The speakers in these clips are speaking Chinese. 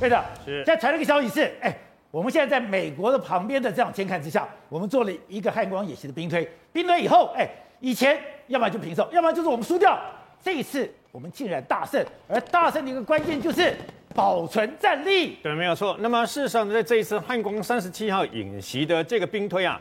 对的，是。现在传了一个消息是，哎，我们现在在美国的旁边的这样监看之下，我们做了一个汉光演习的兵推，兵推以后，哎，以前要么就平手，要么就是我们输掉，这一次我们竟然大胜，而大胜的一个关键就是保存战力。对，没有错。那么事实上，在这一次汉光三十七号演习的这个兵推啊。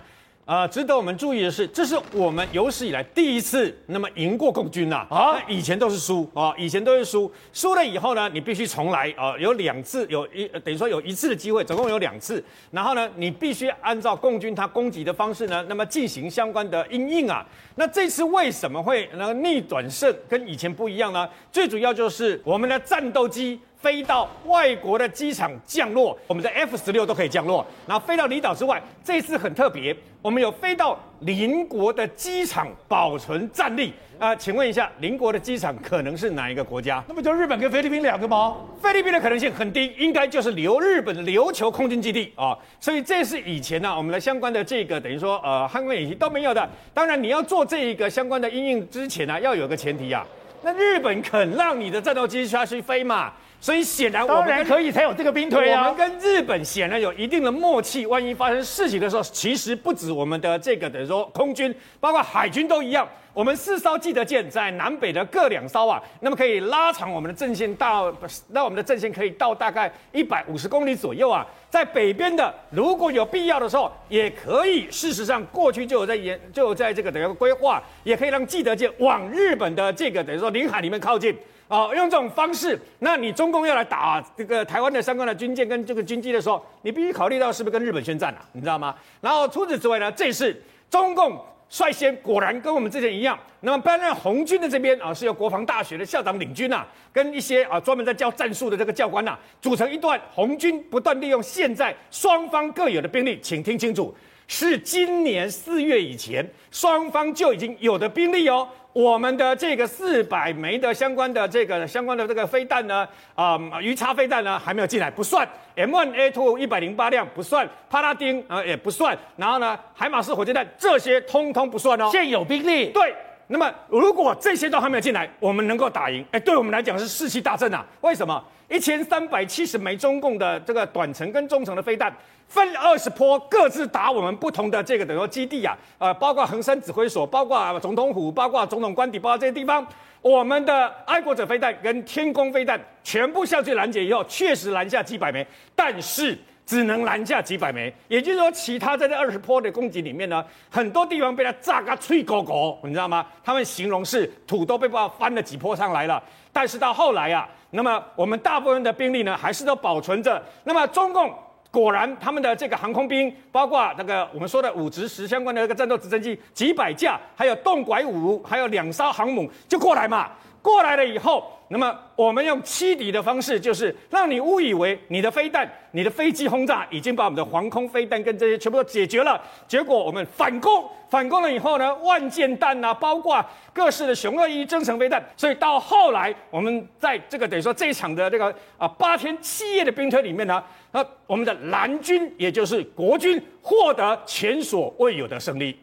啊、呃，值得我们注意的是，这是我们有史以来第一次那么赢过共军呐！啊，以前都是输啊，以前都是输，输了以后呢，你必须重来啊，有两次，有一等于说有一次的机会，总共有两次，然后呢，你必须按照共军他攻击的方式呢，那么进行相关的应应啊。那这次为什么会那个逆转胜，跟以前不一样呢？最主要就是我们的战斗机。飞到外国的机场降落，我们的 F 十六都可以降落，然后飞到离岛之外。这次很特别，我们有飞到邻国的机场保存战力啊、呃。请问一下，邻国的机场可能是哪一个国家？那不就日本跟菲律宾两个吗？菲律宾的可能性很低，应该就是留日本的琉球空军基地啊、哦。所以这是以前呢、啊，我们的相关的这个等于说呃航空演习都没有的。当然你要做这一个相关的应用之前呢、啊，要有个前提啊，那日本肯让你的战斗机下去飞嘛？所以显然，我们可以才有这个兵推啊。我们跟日本显然有一定的默契。万一发生事情的时候，其实不止我们的这个等于说空军，包括海军都一样。我们四艘基德舰在南北的各两艘啊，那么可以拉长我们的阵线到，那我们的阵线可以到大概一百五十公里左右啊。在北边的，如果有必要的时候，也可以。事实上，过去就有在研，就有在这个等于规划，也可以让基德舰往日本的这个等于说领海里面靠近。哦，用这种方式，那你中共要来打这个台湾的相关的军舰跟这个军机的时候，你必须考虑到是不是跟日本宣战啊？你知道吗？然后除此之外呢，这次中共率先果然跟我们之前一样，那么担任红军的这边啊，是由国防大学的校长领军呐、啊，跟一些啊专门在教战术的这个教官呐、啊，组成一段红军不断利用现在双方各有的兵力，请听清楚，是今年四月以前双方就已经有的兵力哦。我们的这个四百枚的相关的这个相关的这个飞弹呢，啊、呃，鱼叉飞弹呢还没有进来，不算。M1A2 一百零八辆不算，帕拉丁啊、呃、也不算。然后呢，海马斯火箭弹这些通通不算哦。现有兵力对。那么如果这些都还没有进来，我们能够打赢？哎，对我们来讲是士气大振啊。为什么？一千三百七十枚中共的这个短程跟中程的飞弹。分二十波，各自打我们不同的这个等于基地啊，呃，包括恒山指挥所，包括总统府，包括总统官邸，包括这些地方，我们的爱国者飞弹跟天弓飞弹全部下去拦截以后，确实拦下几百枚，但是只能拦下几百枚，也就是说，其他在这二十坡的攻击里面呢，很多地方被他炸个脆狗狗，你知道吗？他们形容是土都被爆翻了几坡上来了，但是到后来啊，那么我们大部分的兵力呢，还是都保存着，那么中共。果然，他们的这个航空兵，包括那个我们说的五直十相关的那个战斗直升机几百架，还有动拐五，还有两艘航母就过来嘛。过来了以后，那么我们用欺敌的方式，就是让你误以为你的飞弹、你的飞机轰炸已经把我们的防空飞弹跟这些全部都解决了。结果我们反攻，反攻了以后呢，万箭弹啊，包括各式的雄二一增程飞弹。所以到后来，我们在这个等于说这一场的这个啊八天七夜的兵推里面呢，那我们的蓝军也就是国军获得前所未有的胜利。